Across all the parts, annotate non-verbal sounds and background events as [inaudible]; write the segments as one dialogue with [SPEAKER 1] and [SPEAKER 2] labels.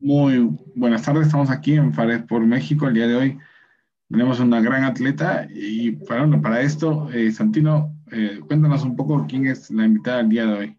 [SPEAKER 1] Muy buenas tardes, estamos aquí en Fares por México el día de hoy. Tenemos una gran atleta y para, para esto, eh, Santino, eh, cuéntanos un poco quién es la invitada el día de hoy.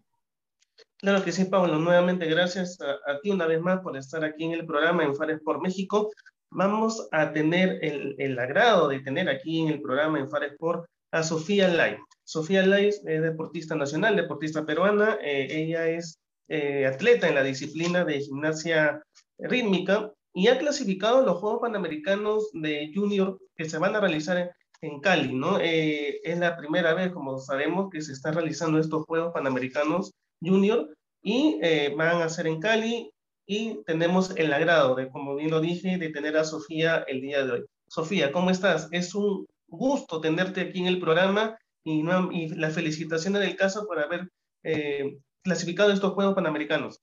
[SPEAKER 2] Claro que sí, Pablo. Nuevamente, gracias a, ti una vez más por estar aquí en el programa en Fares por México. Vamos a tener el, el agrado de tener aquí en el programa en Fares por a Sofía Lai. Sofía Lai es deportista nacional, deportista peruana. Eh, ella es eh, atleta en la disciplina de gimnasia rítmica y ha clasificado los Juegos Panamericanos de Junior que se van a realizar en, Cali, ¿no? Eh, es la primera vez, como sabemos, que se están realizando estos Juegos Panamericanos Junior y van a ser en Cali y tenemos el agrado de, como bien lo dije, de tener a Sofía el día de hoy. Sofía, ¿cómo estás? Es un gusto tenerte aquí en el programa y, y las felicitaciones del caso por haber eh, clasificado estos Juegos Panamericanos.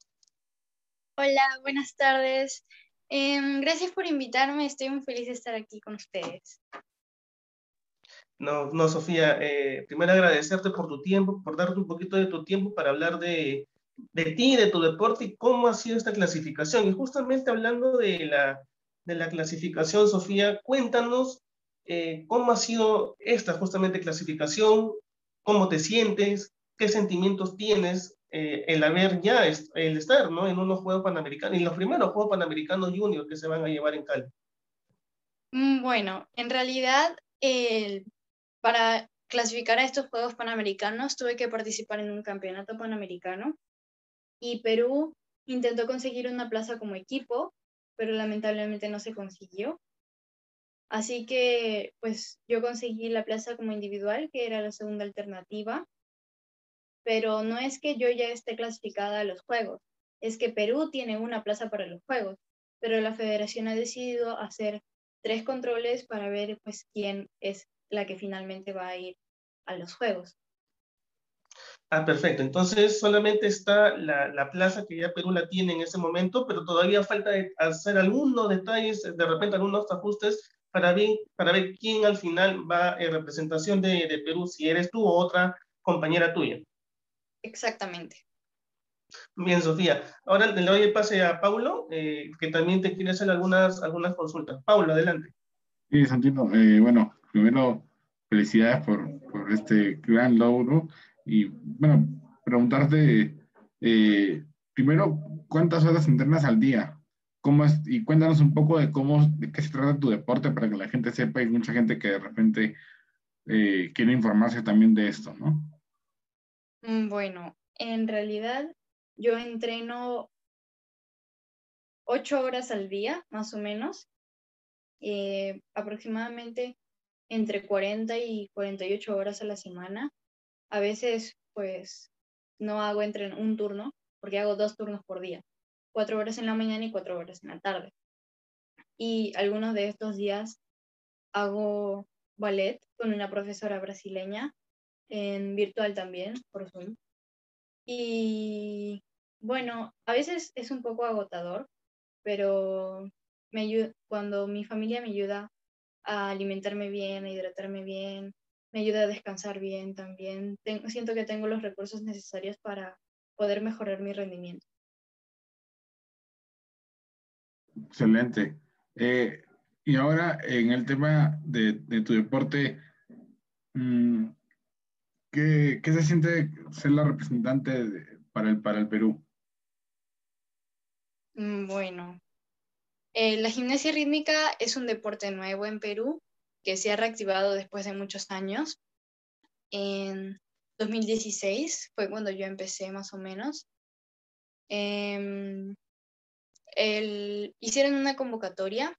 [SPEAKER 3] Hola, buenas tardes. Em, gracias por invitarme, estoy muy feliz de estar aquí con ustedes.
[SPEAKER 2] No, no, Sofía, eh, primero agradecerte por tu tiempo, por darte un poquito de tu tiempo para hablar de, de ti, de tu deporte y cómo ha sido esta clasificación. Y justamente hablando de la, de la clasificación, Sofía, cuéntanos eh, ¿cómo ha sido esta justamente clasificación? ¿Cómo te sientes? ¿Qué sentimientos tienes eh, el haber ya, el estar ¿no? en unos Juegos Panamericanos, en los primeros Juegos Panamericanos Junior que se van a llevar en Cali?
[SPEAKER 3] Mm, bueno, en realidad, para clasificar a estos Juegos Panamericanos tuve que participar en un campeonato panamericano y Perú intentó conseguir una plaza como equipo, pero lamentablemente no se consiguió. Así que pues yo conseguí la plaza como individual, que era la segunda alternativa, pero no es que yo ya esté clasificada a los Juegos, es que Perú tiene una plaza para los Juegos, pero la federación ha decidido hacer tres controles para ver pues quién es la que finalmente va a ir a los Juegos.
[SPEAKER 2] Ah, perfecto. Entonces solamente está la, la, plaza que ya Perú la tiene en ese momento, pero todavía falta hacer algunos detalles, de repente algunos ajustes para ver, para ver quién al final va en representación de, de Perú, si eres tú o otra compañera tuya.
[SPEAKER 3] Exactamente.
[SPEAKER 2] Bien, Sofía. Ahora le doy el pase a Paulo, eh, que también te quiere hacer algunas, algunas consultas. Paulo, adelante.
[SPEAKER 1] Sí, Santino. Eh, bueno, primero, felicidades por, por, este gran logro. Y bueno, preguntarte, eh, primero, ¿cuántas horas internas al día? ¿Cómo es? Y cuéntanos un poco de cómo, de qué se trata tu deporte para que la gente sepa. Hay mucha gente que de repente eh, quiere informarse también de esto, ¿no?
[SPEAKER 3] Mm, bueno, en realidad yo entreno ocho horas al día, más o menos, eh, aproximadamente entre 40 y 48 horas a la semana. A veces, pues, no hago entre un turno, porque hago dos turnos por día cuatro horas en la mañana y cuatro horas en la tarde. Y algunos de estos días hago ballet con una profesora brasileña, en virtual también, por Zoom. Y bueno, a veces es un poco agotador, pero me cuando mi familia me ayuda a alimentarme bien, a hidratarme bien, me ayuda a descansar bien también, siento que tengo los recursos necesarios para poder mejorar mi rendimiento.
[SPEAKER 1] Excelente. Eh, y ahora en el tema de, tu deporte, mm, ¿qué, se siente ser la representante para, el, para el Perú?
[SPEAKER 3] Mm, bueno, eh, la gimnasia rítmica es un deporte nuevo en Perú que se ha reactivado después de muchos años. En 2016 fue cuando yo empecé más o menos. Em, el, hicieron una convocatoria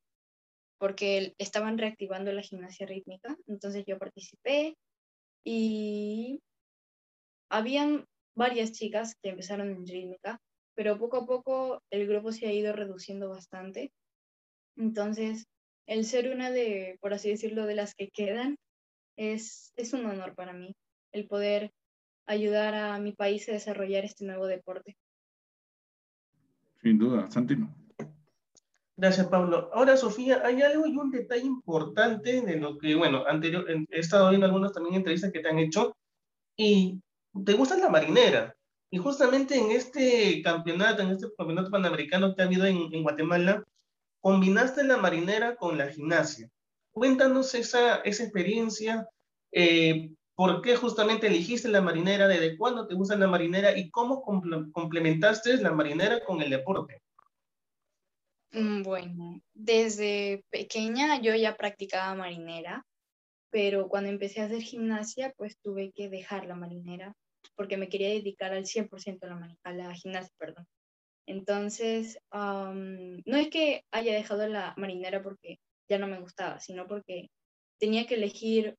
[SPEAKER 3] porque estaban reactivando la gimnasia rítmica, entonces yo participé y habían varias chicas que empezaron en rítmica, pero poco a poco el grupo se ha ido reduciendo bastante. Entonces, el ser una de, por así decirlo, de las que quedan, es, es un honor para mí, el poder ayudar a mi país a desarrollar este nuevo deporte.
[SPEAKER 1] Sin duda, Santino.
[SPEAKER 2] Gracias, Pablo. Ahora, Sofía, hay algo y un detalle importante de lo que, bueno, anterior, he estado viendo algunas también entrevistas que te han hecho y te gusta la marinera. Y justamente en este campeonato, en este campeonato panamericano que ha habido en, en Guatemala, combinaste la marinera con la gimnasia. Cuéntanos esa, esa experiencia, eh, por qué justamente elegiste la marinera, desde cuándo te gusta la marinera y cómo complementaste la marinera con el deporte.
[SPEAKER 3] Mm, bueno, desde pequeña yo ya practicaba marinera, pero cuando empecé a hacer gimnasia, pues tuve que dejar la marinera porque me quería dedicar al 100% a la, a la gimnasia, perdón. Entonces, no es que haya dejado la marinera porque ya no me gustaba, sino porque tenía que elegir,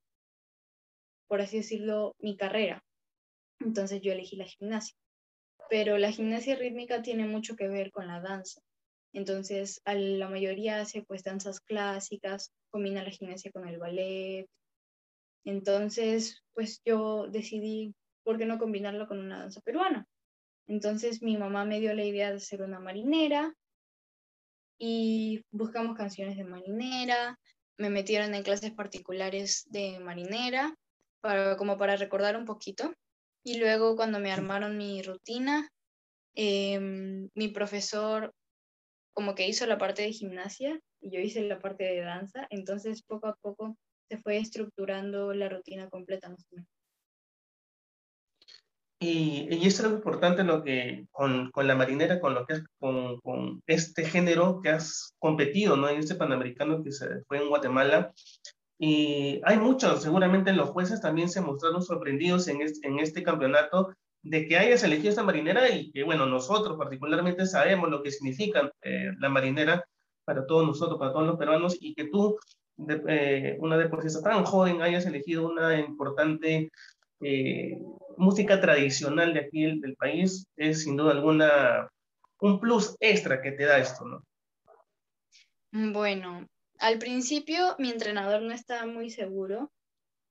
[SPEAKER 3] por así decirlo, mi carrera. Entonces yo elegí la gimnasia. Pero la gimnasia rítmica tiene mucho que ver con la danza. Entonces, a la mayoría hace pues danzas clásicas, combina la gimnasia con el ballet. Entonces, pues yo decidí, ¿por qué no combinarlo con una danza peruana? Entonces mi mamá me dio la idea de ser una marinera y buscamos canciones de marinera, me metieron en clases particulares de marinera, para, como para recordar un poquito. Y luego cuando me armaron mi rutina, em, mi profesor como que hizo la parte de gimnasia y yo hice la parte de danza, entonces poco a poco se fue estructurando la rutina completa.
[SPEAKER 2] Y, y es algo importante lo que, con, con, la marinera, con lo que es, con, con, este género que has competido, ¿no? En este Panamericano que se fue en Guatemala. Y hay muchos, seguramente los jueces también se mostraron sorprendidos en este, en este campeonato de que hayas elegido esta marinera y que, bueno, nosotros particularmente sabemos lo que significa eh, la marinera para todos nosotros, para todos los peruanos, y que tú, de, eh, una deportista tan joven, hayas elegido una importante eh, música tradicional de aquí del, país es sin duda alguna un plus extra que te da esto, ¿no?
[SPEAKER 3] Bueno, al principio mi entrenador no estaba muy seguro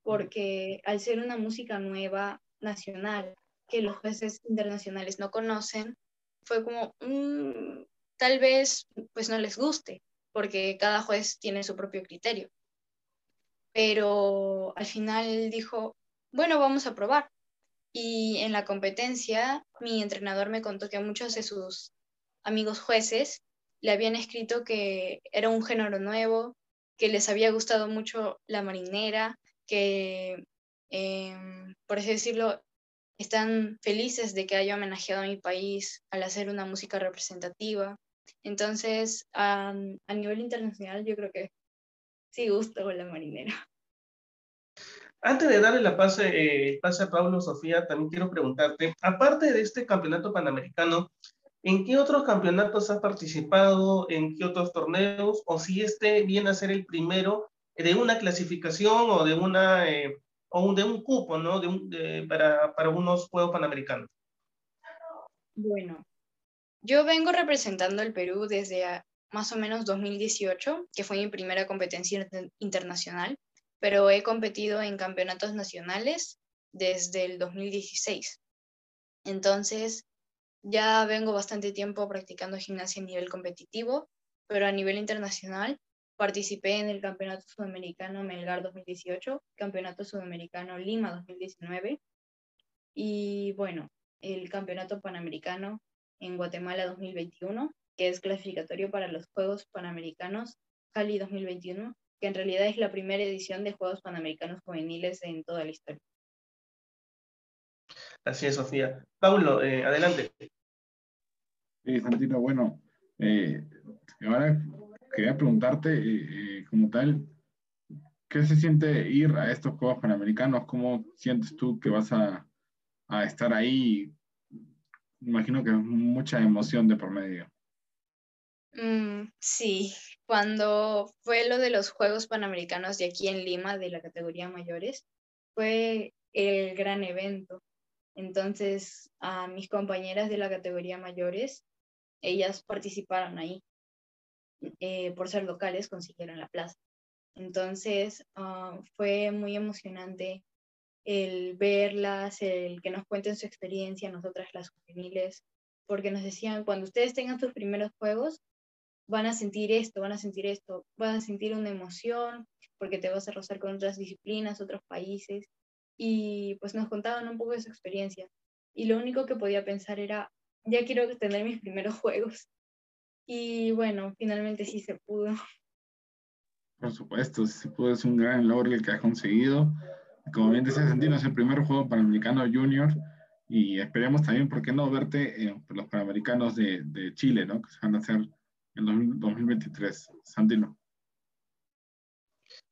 [SPEAKER 3] porque al ser una música nueva, nacional, que los jueces internacionales no conocen, fue como, mm, tal vez pues no les guste, porque cada juez tiene su propio criterio. Pero al final dijo, bueno, vamos a probar. Y en la competencia, mi entrenador me contó que muchos de sus amigos jueces le habían escrito que era un género nuevo, que les había gustado mucho la marinera, que, em, por así decirlo, están felices de que haya homenajeado a mi país al hacer una música representativa. Entonces, a, a nivel internacional, yo creo que sí gusto la marinera.
[SPEAKER 2] Antes de darle la pase, eh, pase a Pablo, Sofía, también quiero preguntarte, aparte de este campeonato panamericano, ¿en qué otros campeonatos has participado? ¿En qué otros torneos? O si este viene a ser el primero de una clasificación o de, una, eh, o de un cupo, ¿no? De para, para unos Juegos Panamericanos.
[SPEAKER 3] Bueno, yo vengo representando el Perú desde más o menos 2018, que fue mi primera competencia internacional pero he competido en campeonatos nacionales desde el 2016. Entonces, ya vengo bastante tiempo practicando gimnasia a nivel competitivo, pero a nivel internacional participé en el Campeonato Sudamericano Melgar 2018, Campeonato Sudamericano Lima 2019 y bueno, el Campeonato Panamericano en Guatemala 2021, que es clasificatorio para los Juegos Panamericanos Cali 2021 que en realidad es la primera edición de Juegos Panamericanos Juveniles en toda la historia.
[SPEAKER 2] Así es, Sofía. Paulo, eh, adelante.
[SPEAKER 1] Sí, Santino, bueno, eh, ahora quería preguntarte, eh, como tal, ¿qué se siente ir a estos Juegos Panamericanos? ¿Cómo sientes tú que vas a, a estar ahí? Imagino que es mucha emoción de por medio.
[SPEAKER 3] Mm, sí, cuando fue lo de los Juegos Panamericanos de aquí en Lima, de la categoría mayores, fue el gran evento. Entonces, a mis compañeras de la categoría mayores, ellas participaron ahí. Eh, por ser locales, consiguieron la plaza. Entonces, ah, fue muy emocionante el verlas, el que nos cuenten su experiencia, nosotras las juveniles, porque nos decían, cuando ustedes tengan sus primeros juegos, van a sentir esto, van a sentir esto, van a sentir una emoción porque te vas a rozar con otras disciplinas, otros países y pues nos contaban un poco de su experiencia. y lo único que podía pensar era, ya quiero tener mis primeros [laughs] juegos. Y bueno, finalmente sí se pudo.
[SPEAKER 1] Por supuesto, sí se pudo, es un gran logro el que has conseguido. Como bien dice Santino, es el primer juego panamericano junior y esperemos también, ¿por qué no verte en los panamericanos de, de Chile, ¿no? que se van a hacer en 2023? Santino.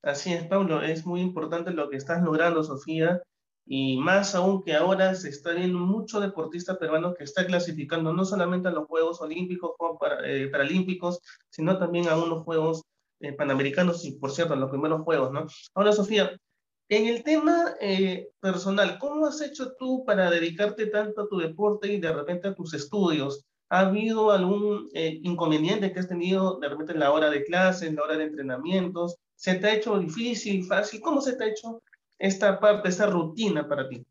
[SPEAKER 2] Así es, Pablo, es muy importante lo que estás logrando, Sofía, y más aún que ahora se está viendo mucho deportista peruano que está clasificando no solamente a los Juegos Olímpicos, o eh, Paralímpicos, sino también a unos Juegos eh, Panamericanos y, por cierto, a los primeros Juegos, ¿no? Ahora, Sofía, en el tema eh, personal, ¿cómo has hecho tú para dedicarte tanto a tu deporte y de repente a tus estudios? ¿Ha habido algún inconveniente que has tenido de repente en la hora de clase, en la hora de entrenamientos? ¿Se te ha hecho difícil, fácil? ¿Cómo se te ha hecho esta parte, esta rutina para ti?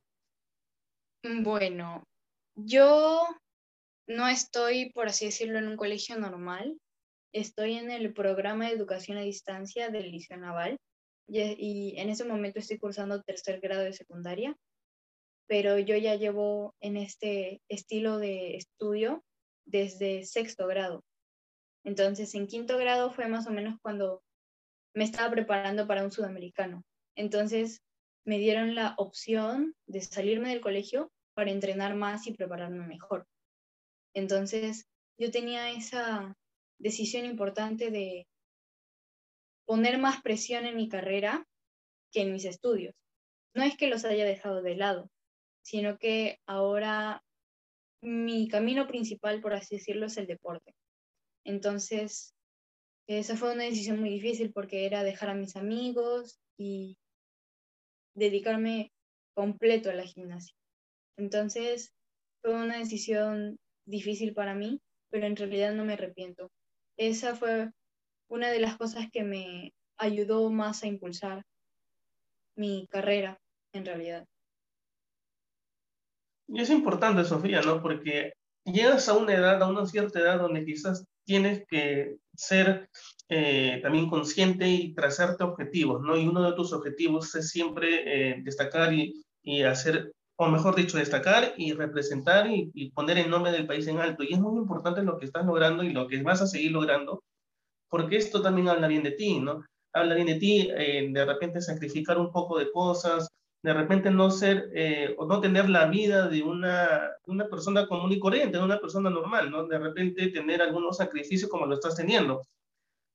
[SPEAKER 3] Mm, bueno, yo no estoy, por así decirlo, en un colegio normal. Estoy en el programa de educación a distancia del Liceo Naval y, en ese momento estoy cursando tercer grado de secundaria, pero yo ya llevo en este estilo de estudio desde sexto grado. Entonces, en quinto grado fue más o menos cuando me estaba preparando para un sudamericano. Entonces, me dieron la opción de salirme del colegio para entrenar más y prepararme mejor. Entonces, yo tenía esa decisión importante de poner más presión en mi carrera que en mis estudios. No es que los haya dejado de lado, sino que ahora mi camino principal, por así decirlo, es el deporte. Entonces, esa fue una decisión muy difícil porque era dejar a mis amigos y dedicarme completo a la gimnasia. Entonces, fue una decisión difícil para mí, pero en realidad no me arrepiento. Esa fue una de las cosas que me ayudó más a impulsar mi carrera, en realidad.
[SPEAKER 2] Y es importante, Sofía, ¿no? Porque llegas a una edad, a una cierta edad donde quizás tienes que ser eh, también consciente y trazarte objetivos, ¿no? Y uno de tus objetivos es siempre eh, destacar y, y, hacer, o mejor dicho, destacar y representar y, poner el nombre del país en alto. Y es muy importante lo que estás logrando y lo que vas a seguir logrando, porque esto también habla bien de ti, ¿no? Habla bien de ti, eh, de repente sacrificar un poco de cosas, de repente no ser o no tener la vida de una, una persona común y corriente, de una persona normal, ¿no? De repente tener algunos sacrificios como lo estás teniendo.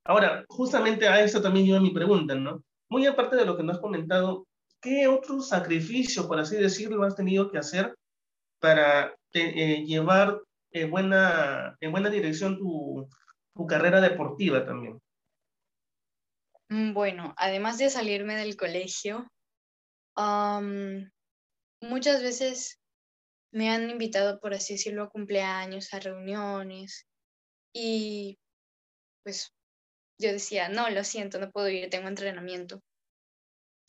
[SPEAKER 2] Ahora, justamente a eso también iba mi pregunta, ¿no? Muy aparte de lo que nos has comentado, ¿qué otro sacrificio, por así decirlo, has tenido que hacer para eh, llevar en buena, en buena dirección tu, tu carrera deportiva también?
[SPEAKER 3] Mm, bueno, además de salirme del colegio, muchas veces me han invitado, por así decirlo, a cumpleaños, a reuniones y pues yo decía, no, lo siento, no puedo ir, tengo entrenamiento.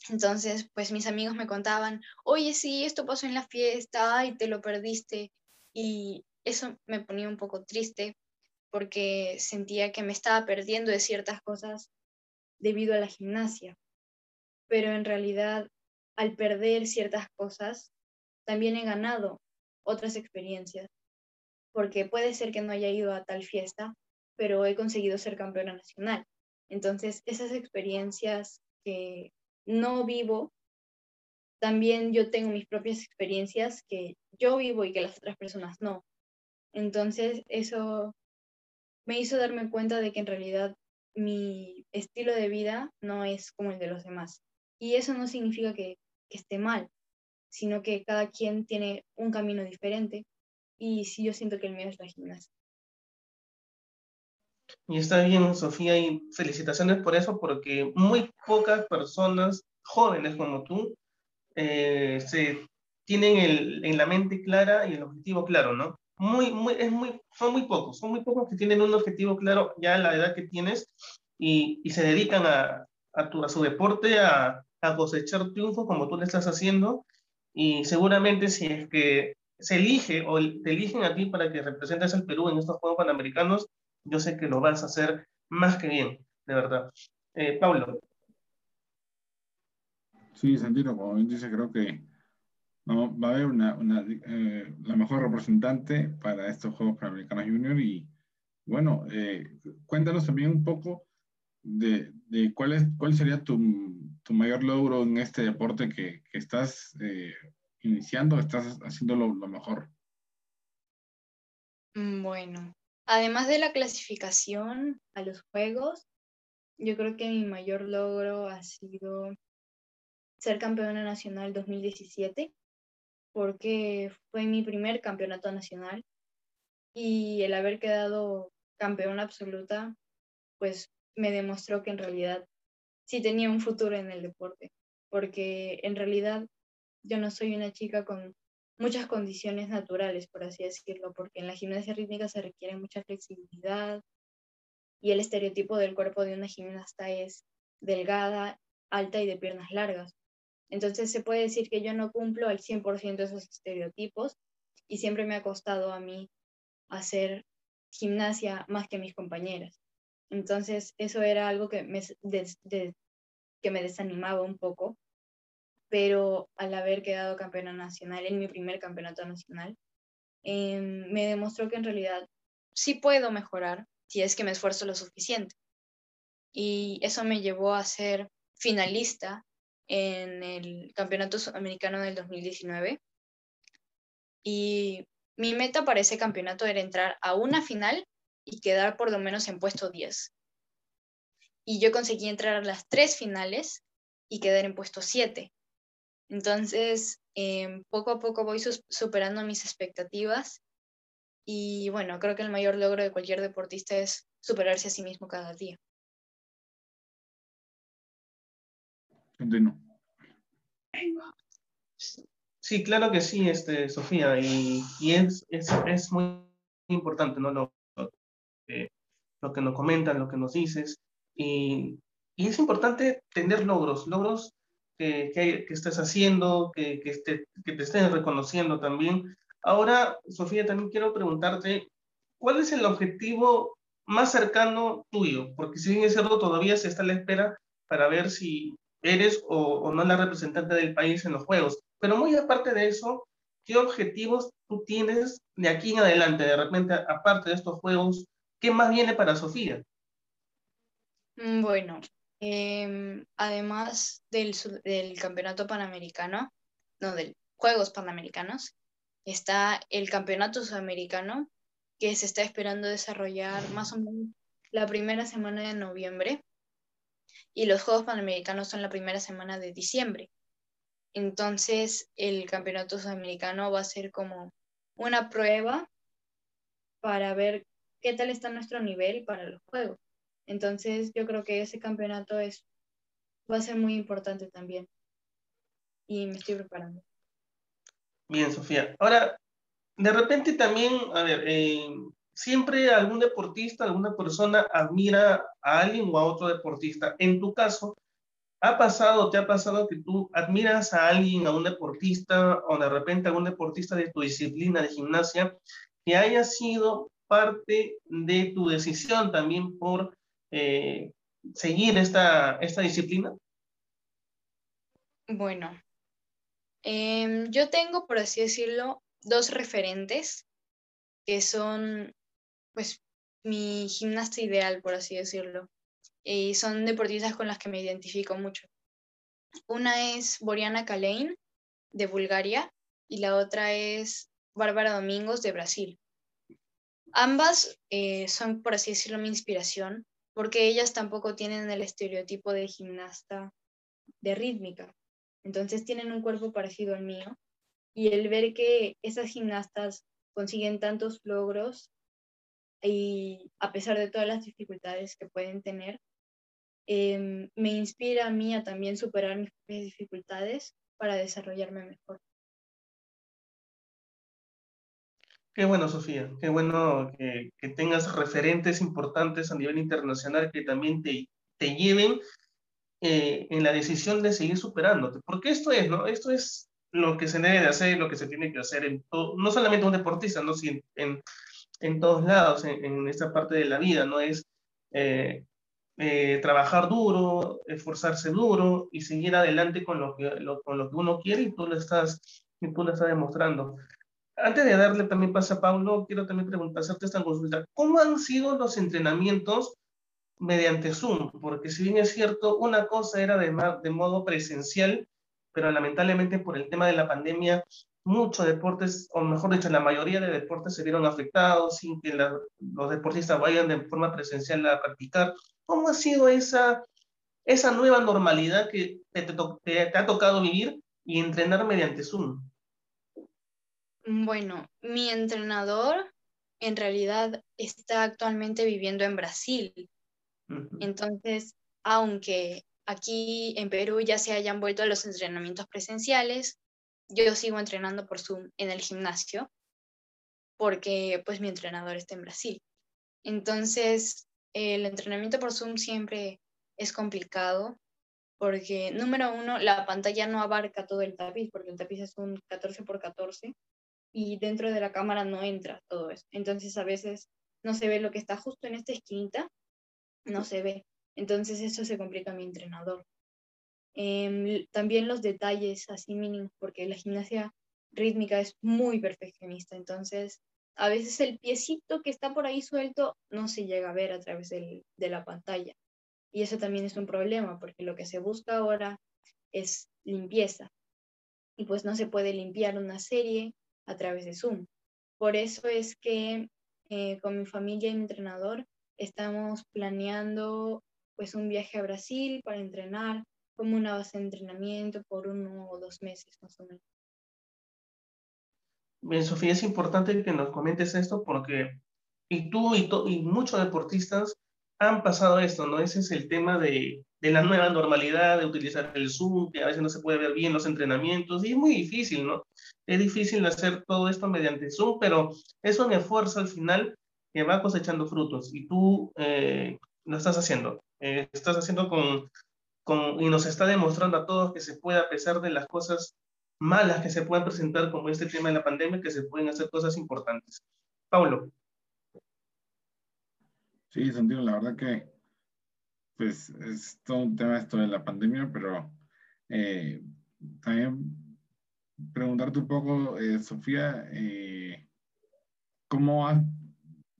[SPEAKER 3] Entonces, pues mis amigos me contaban, oye, sí, esto pasó en la fiesta y te lo perdiste. Y eso me ponía un poco triste porque sentía que me estaba perdiendo de ciertas cosas debido a la gimnasia. Pero en realidad, al perder ciertas cosas, también he ganado otras experiencias. Porque puede ser que no haya ido a tal fiesta, pero he conseguido ser campeona nacional. Entonces, esas experiencias que no vivo, también yo tengo mis propias experiencias que yo vivo y que las otras personas no. Entonces, eso me hizo darme cuenta de que en realidad mi estilo de vida no es como el de los demás. Y eso no significa que, que esté mal, sino que cada quien tiene un camino diferente y sí yo siento que el mío es la gimnasia.
[SPEAKER 2] Y está bien, Sofía, y felicitaciones por eso, porque muy pocas personas jóvenes como tú eh, se tienen el, en la mente clara y el objetivo claro, ¿no? Muy, muy, es muy, son muy pocos, son muy pocos que tienen un objetivo claro ya a la edad que tienes y, y se dedican a, a, tu, a su deporte, a, a cosechar triunfos como tú le estás haciendo. Y seguramente si es que se elige o te eligen a ti para que representes al Perú en estos Juegos Panamericanos, yo sé que lo vas a hacer más que bien, de verdad. Eh, Pablo.
[SPEAKER 1] Sí, Santino, como bien dice, creo que ¿no? va a haber una, una eh, la mejor representante para estos Juegos Panamericanos Junior y bueno, eh, cuéntanos también un poco de, de, cuál, es, cuál sería tu, tu, mayor logro en este deporte que, que estás eh, iniciando, estás haciendo lo, lo mejor.
[SPEAKER 3] Mm, bueno, además de la clasificación a los Juegos, yo creo que mi mayor logro ha sido ser campeona nacional 2017, porque fue mi primer campeonato nacional y el haber quedado campeona absoluta, pues me demostró que en realidad sí tenía un futuro en el deporte, porque en realidad yo no soy una chica con muchas condiciones naturales, por así decirlo, porque en la gimnasia rítmica se requiere mucha flexibilidad y el estereotipo del cuerpo de una gimnasta es delgada, alta y de piernas largas. Entonces se puede decir que yo no cumplo al 100% esos estereotipos y siempre me ha costado a mí hacer gimnasia más que mis compañeras. Entonces eso era algo que me, que me desanimaba un poco, pero al haber quedado campeona nacional en mi primer campeonato nacional, em, me demostró que en realidad sí puedo mejorar si es que me esfuerzo lo suficiente. Y eso me llevó a ser finalista en el Campeonato Sudamericano del 2019. Y mi meta para ese campeonato era entrar a una final y quedar por lo menos en puesto 10. Y yo conseguí entrar a las tres finales y quedar en puesto 7. Entonces, em, poco a poco voy superando mis expectativas y bueno, creo que el mayor logro de cualquier deportista es superarse a sí mismo cada día.
[SPEAKER 2] Sí, claro que sí, este, Sofía, y, y es, es, es, muy importante ¿no? lo, eh, lo que nos comentan, lo que nos dices, y, es importante tener logros, logros que, que, que estés haciendo, que, este, que te estén reconociendo también. Ahora, Sofía, también quiero preguntarte, ¿cuál es el objetivo más cercano tuyo? Porque si bien es cierto, todavía se está a la espera para ver si eres o, o no la representante del país en los Juegos. Pero muy aparte de eso, ¿qué objetivos tú tienes de aquí en adelante? De repente, aparte de estos Juegos, ¿qué más viene para Sofía?
[SPEAKER 3] Mm, bueno, eh, además del, del, Campeonato Panamericano, no, del Juegos Panamericanos, está el Campeonato Sudamericano, que se está esperando desarrollar más o menos la primera semana de noviembre, y los Juegos Panamericanos son la primera semana de diciembre. Entonces, el Campeonato Sudamericano va a ser como una prueba para ver qué tal está nuestro nivel para los Juegos. Entonces, yo creo que ese campeonato es, va a ser muy importante también. Y me estoy preparando.
[SPEAKER 2] Bien, Sofía. Ahora, de repente también, a ver, eh, siempre algún deportista, alguna persona admira a alguien o a otro deportista. En tu caso, ¿ha pasado, te ha pasado que tú admiras a alguien, a un deportista o de repente a un deportista de tu disciplina de gimnasia que haya sido parte de tu decisión también por eh, seguir esta, esta disciplina?
[SPEAKER 3] Bueno, eh, yo tengo, por así decirlo, dos referentes que son, pues, mi gimnasta ideal, por así decirlo. Y son deportistas con las que me identifico mucho. Una es Boriana Kalein, de Bulgaria, y la otra es Bárbara Domingos, de Brasil. Ambas eh, son, por así decirlo, mi inspiración, porque ellas tampoco tienen el estereotipo de gimnasta de rítmica. Entonces tienen un cuerpo parecido al mío y el ver que esas gimnastas consiguen tantos logros y a pesar de todas las dificultades que pueden tener, eh, me inspira a mí a también superar mis dificultades para desarrollarme mejor.
[SPEAKER 2] Qué bueno, Sofía, qué bueno que, tengas referentes importantes a nivel internacional que también te, lleven eh, en la decisión de seguir superándote. Porque esto es, ¿no? Esto es lo que se debe de hacer, lo que se tiene que hacer en todo, no solamente un deportista, ¿no? Sino en, en todos lados, en, en, esta parte de la vida, ¿no? Es eh, eh, trabajar duro, esforzarse duro y seguir adelante con lo, que, con lo que uno quiere y tú lo estás y tú lo estás demostrando. Antes de darle también paso a Paulo, quiero también preguntar, hacerte esta consulta. ¿Cómo han sido los entrenamientos mediante Zoom? Porque si bien es cierto, una cosa era de, de modo presencial, pero lamentablemente por el tema de la pandemia, muchos deportes, o mejor dicho, la mayoría de deportes se vieron afectados sin que los deportistas vayan de forma presencial a practicar. ¿Cómo ha sido esa, esa nueva normalidad que te, te, ha tocado vivir y entrenar mediante Zoom?
[SPEAKER 3] Bueno, mi entrenador en realidad está actualmente viviendo en Brasil. Entonces, aunque aquí en Perú ya se hayan vuelto a los entrenamientos presenciales, yo sigo entrenando por Zoom en el gimnasio porque pues mi entrenador está en Brasil. Entonces, el entrenamiento por Zoom siempre es complicado porque, número uno, la pantalla no abarca todo el tapiz, porque el tapiz es un 14 por 14 y dentro de la cámara no entra todo eso. Entonces, a veces no se ve lo que está justo en esta esquinita, no se ve. Entonces, eso se complica a mi entrenador. Em, también los detalles así mínimos, porque la gimnasia rítmica es muy perfeccionista, entonces a veces el piecito que está por ahí suelto no se llega a ver a través de la pantalla. Y eso también es un problema, porque lo que se busca ahora es limpieza. Y pues no se puede limpiar una serie a través de Zoom. Por eso es que eh, con mi familia y mi entrenador estamos planeando pues un viaje a Brasil para entrenar como una base de entrenamiento por uno o dos meses más o menos.
[SPEAKER 2] Bien, Sofía, es importante que nos comentes esto porque y tú y, y muchos deportistas han pasado esto, ¿no? Ese es el tema de, de, la nueva normalidad, de utilizar el Zoom, que a veces no se puede ver bien los entrenamientos, y es muy difícil, ¿no? Es difícil hacer todo esto mediante Zoom, pero es un esfuerzo al final que va cosechando frutos, y tú eh, lo estás haciendo. Eh, estás haciendo con, y nos está demostrando a todos que se puede, a pesar de las cosas malas que se puedan presentar, como este tema de la pandemia, que se pueden hacer cosas importantes. Paulo.
[SPEAKER 1] Sí, Santiago, la verdad que pues es todo un tema esto de la pandemia, pero eh, también preguntarte un poco, eh, Sofía, eh, ¿cómo has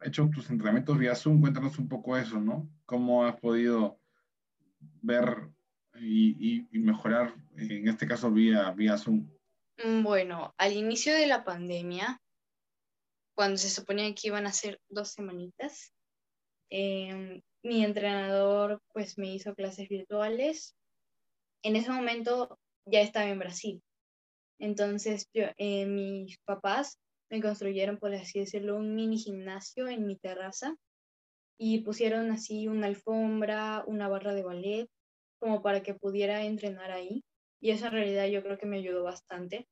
[SPEAKER 1] hecho tus entrenamientos vía Zoom? Cuéntanos un poco eso, ¿no? ¿Cómo has podido ver y, mejorar, en este caso, vía, vía Zoom?
[SPEAKER 3] Mm, bueno, al inicio de la pandemia, cuando se suponía que iban a ser dos semanitas, em, mi entrenador pues me hizo clases virtuales. En ese momento ya estaba en Brasil. Entonces yo, eh, mis papás me construyeron, por así decirlo, un mini gimnasio en mi terraza y pusieron así una alfombra, una barra de ballet como para que pudiera entrenar ahí. Y eso en realidad yo creo que me ayudó bastante.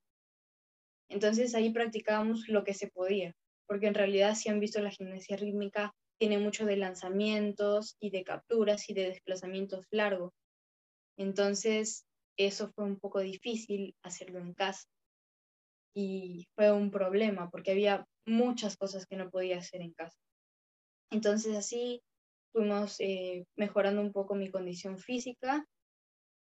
[SPEAKER 3] Entonces ahí practicábamos lo que se podía, porque en realidad si han visto la gimnasia rítmica, tiene mucho de lanzamientos y de capturas y de desplazamientos largos. Entonces eso fue un poco difícil hacerlo en casa. Y fue un problema porque había muchas cosas que no podía hacer en casa. Entonces así fuimos eh, mejorando un poco mi condición física,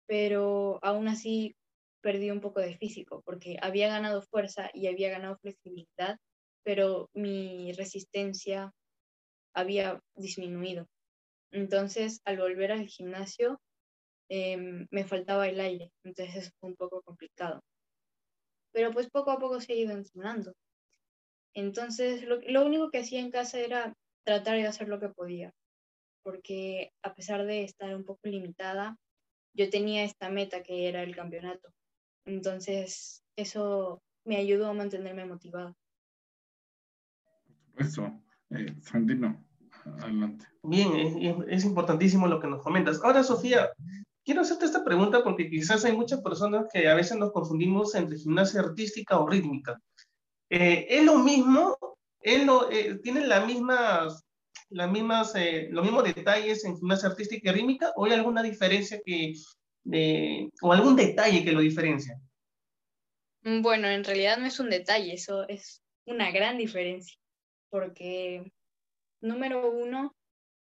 [SPEAKER 3] pero aún así perdí un poco de físico porque había ganado fuerza y había ganado flexibilidad, pero mi resistencia había disminuido. Entonces, al volver al gimnasio, em, me faltaba el aire, entonces fue un poco complicado. Pero pues poco a poco se ido entrenando. Entonces, lo, lo único que hacía en casa era tratar de hacer lo que podía porque a pesar de estar un poco limitada, yo tenía esta meta que era el campeonato. Entonces, eso me ayudó a mantenerme motivada.
[SPEAKER 1] Eso, eh, Sandino, adelante.
[SPEAKER 2] Bien, es, es, importantísimo lo que nos comentas. Ahora, Sofía, quiero hacerte esta pregunta porque quizás hay muchas personas que a veces nos confundimos entre gimnasia artística o rítmica. Eh, ¿Es lo mismo? ¿Es lo, eh, ¿Tienen las mismas las mismas, eh, los mismos detalles en gimnasia artística y rítmica o hay alguna diferencia que, o algún detalle que lo diferencia?
[SPEAKER 3] Mm, bueno, en realidad no es un detalle, eso es una gran diferencia, porque número uno,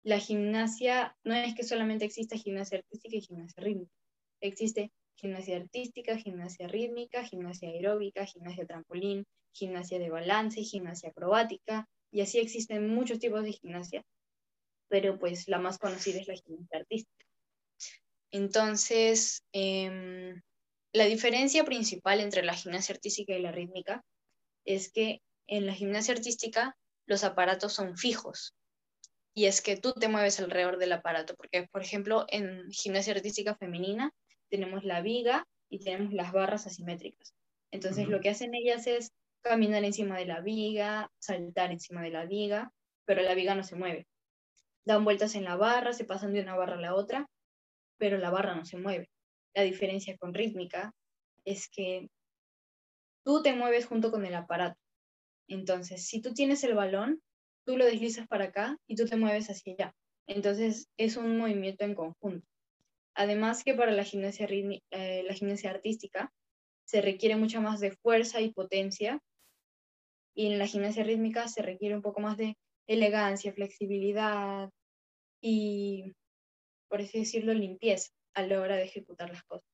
[SPEAKER 3] la gimnasia no es que solamente exista gimnasia artística y gimnasia rítmica, existe gimnasia artística, gimnasia rítmica, gimnasia aeróbica, gimnasia trampolín, gimnasia de balance, gimnasia acrobática, y así existen muchos tipos de gimnasia, pero pues la más conocida es la gimnasia artística. Entonces, em, la diferencia principal entre la gimnasia artística y la rítmica es que en la gimnasia artística los aparatos son fijos, y es que tú te mueves alrededor del aparato, porque por ejemplo en gimnasia artística femenina tenemos la viga y tenemos las barras asimétricas. Entonces lo que hacen ellas es caminar encima de la viga, saltar encima de la viga, pero la viga no se mueve. Dan vueltas en la barra, se pasan de una barra a la otra, pero la barra no se mueve. La diferencia con rítmica es que tú te mueves junto con el aparato. Entonces, si tú tienes el balón, tú lo deslizas para acá y tú te mueves hacia allá. Entonces, es un movimiento en conjunto. Además que para la gimnasia, eh, la gimnasia artística se requiere mucha más de fuerza y potencia y en la gimnasia rítmica se requiere un poco más de elegancia, flexibilidad y, por así decirlo, limpieza a la hora de ejecutar las cosas.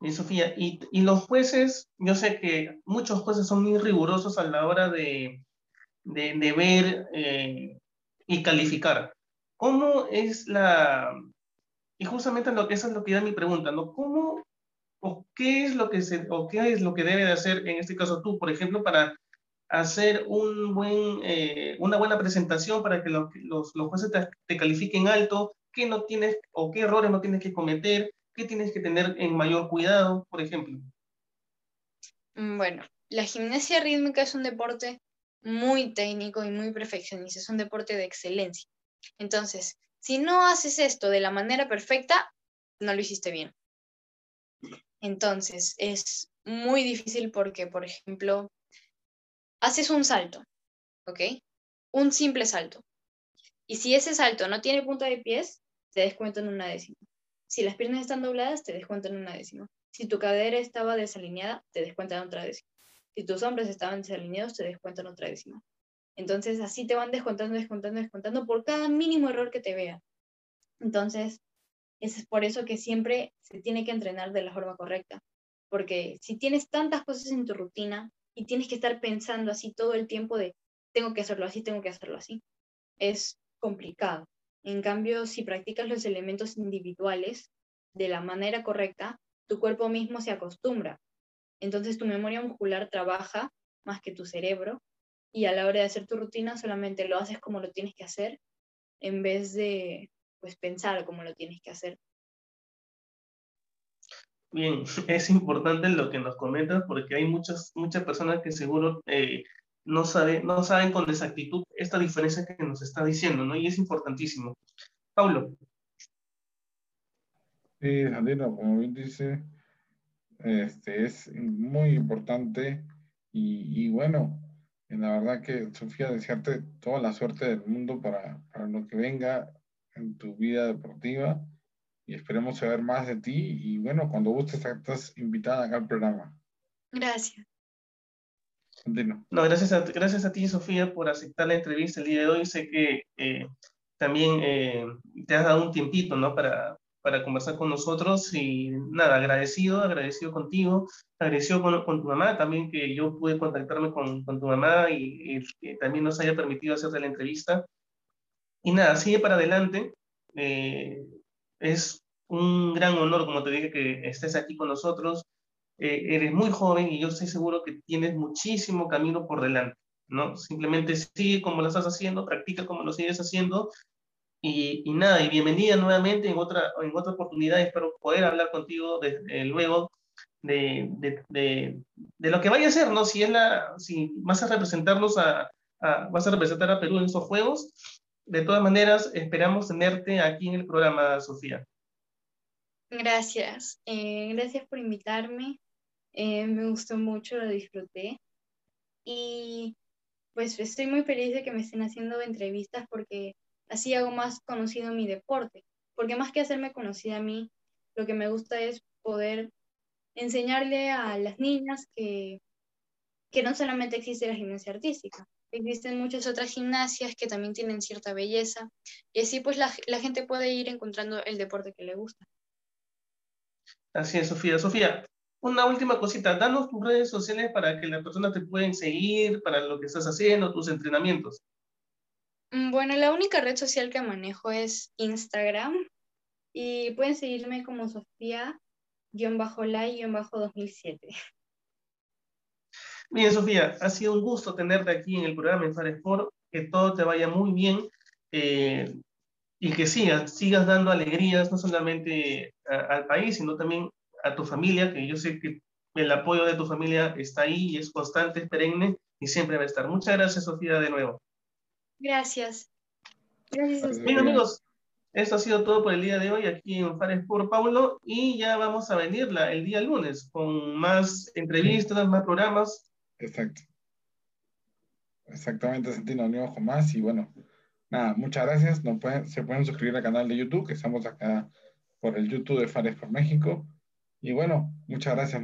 [SPEAKER 2] Y Sofía, y, y, los jueces, yo sé que muchos jueces son muy rigurosos a la hora de, de, de ver eh, y calificar. ¿Cómo es la, y justamente lo que eso es lo que da mi pregunta, ¿no? ¿Cómo o qué es lo que se, o qué es lo que debe de hacer en este caso tú, por ejemplo, para hacer un buen, eh, una buena presentación para que los, los, jueces te, califiquen alto, qué no tienes o qué errores no tienes que cometer, qué tienes que tener en mayor cuidado, por ejemplo.
[SPEAKER 3] Mm, bueno, la gimnasia rítmica es un deporte muy técnico y muy perfeccionista, es un deporte de excelencia. Entonces, si no haces esto de la manera perfecta, no lo hiciste bien. Entonces, es muy difícil porque, por ejemplo, haces un salto, ¿ok? Un simple salto. Y si ese salto no tiene punta de pies, te descuentan una décima. Si las piernas están dobladas, te descuentan una décima. Si tu cadera estaba desalineada, te descuentan otra décima. Si tus hombros estaban desalineados, te descuentan otra décima. Entonces así te van descontando, descontando, descontando por cada mínimo error que te vean. Entonces, es por eso que siempre se tiene que entrenar de la forma correcta. Porque si tienes tantas cosas en tu rutina y tienes que estar pensando así todo el tiempo de tengo que hacerlo así, tengo que hacerlo así, es complicado. En cambio, si practicas los elementos individuales de la manera correcta, tu cuerpo mismo se acostumbra. Entonces tu memoria muscular trabaja más que tu cerebro y a la hora de hacer tu rutina solamente lo haces como lo tienes que hacer en vez de pues pensar cómo lo tienes que hacer.
[SPEAKER 2] Bien, [laughs] es importante lo que nos comentas porque hay muchas, muchas personas que seguro eh, no, sabe, no saben con exactitud esta diferencia que nos está diciendo, ¿no? Y es importantísimo. Paulo.
[SPEAKER 1] Sí, Sandino, como bien dice, este, es muy importante y, y bueno, la verdad que, Sofía, desearte toda la suerte del mundo para, para, lo que venga en tu vida deportiva y esperemos saber más de ti. Y bueno, cuando gustes, estás invitada acá al programa.
[SPEAKER 3] Gracias.
[SPEAKER 2] No, gracias a, gracias a ti, Sofía, por aceptar la entrevista el día de hoy. Sé que eh, también eh, te has dado un tiempito, ¿no? Para, para conversar con nosotros y nada, agradecido, agradecido contigo, agradecido con, con tu mamá también que yo pude contactarme con, con tu mamá y, y, también nos haya permitido hacerte la entrevista. Y nada, sigue para adelante. Eh, es un gran honor, como te dije, que estés aquí con nosotros. Eh, eres muy joven y yo estoy seguro que tienes muchísimo camino por delante, ¿no? Simplemente sigue como lo estás haciendo, practica como lo sigues haciendo y, y, nada, y bienvenida nuevamente en otra, en otra oportunidad. Espero poder hablar contigo desde, luego de, de, de, de, lo que vaya a ser, ¿no? Si, es la, si vas a representarnos a, a, vas a representar a Perú en estos Juegos. De todas maneras, esperamos tenerte aquí en el programa, Sofía.
[SPEAKER 3] Gracias. Eh, gracias por invitarme. Eh, me gustó mucho, lo disfruté. Y pues estoy muy feliz de que me estén haciendo entrevistas porque así hago más conocido mi deporte, porque más que hacerme conocida a mí, lo que me gusta es poder enseñarle a las niñas que, que no solamente existe la gimnasia artística, existen muchas otras gimnasias que también tienen cierta belleza y así pues la, la gente puede ir encontrando el deporte que le gusta.
[SPEAKER 2] Así es, Sofía. Sofía, una última cosita. Danos tus redes sociales para que las personas te puedan seguir, para lo que estás haciendo, tus entrenamientos.
[SPEAKER 3] Mm, bueno, la única red social que manejo es Instagram y pueden seguirme como Sofía-Lai-2007.
[SPEAKER 2] Bien, Sofía, ha sido un gusto tenerte aquí en el programa en Sport. Que todo te vaya muy bien eh, y que sigas, sigas dando alegrías no solamente al país, sino también a tu familia, que yo sé que el apoyo de tu familia está ahí y es constante, es perenne y siempre va a estar. Muchas gracias, Sofía, de nuevo.
[SPEAKER 3] Gracias. Gracias.
[SPEAKER 2] Bien, amigos, esto ha sido todo por el día de hoy aquí en Fares por Paulo y ya vamos a venirla el día lunes con más entrevistas, más programas.
[SPEAKER 1] Exacto. Exactamente, Santino, ni ojo más y bueno, nada, muchas gracias. Nos pueden, se pueden suscribir al canal de YouTube, que estamos acá por el YouTube de Fares por México. Y bueno, muchas gracias.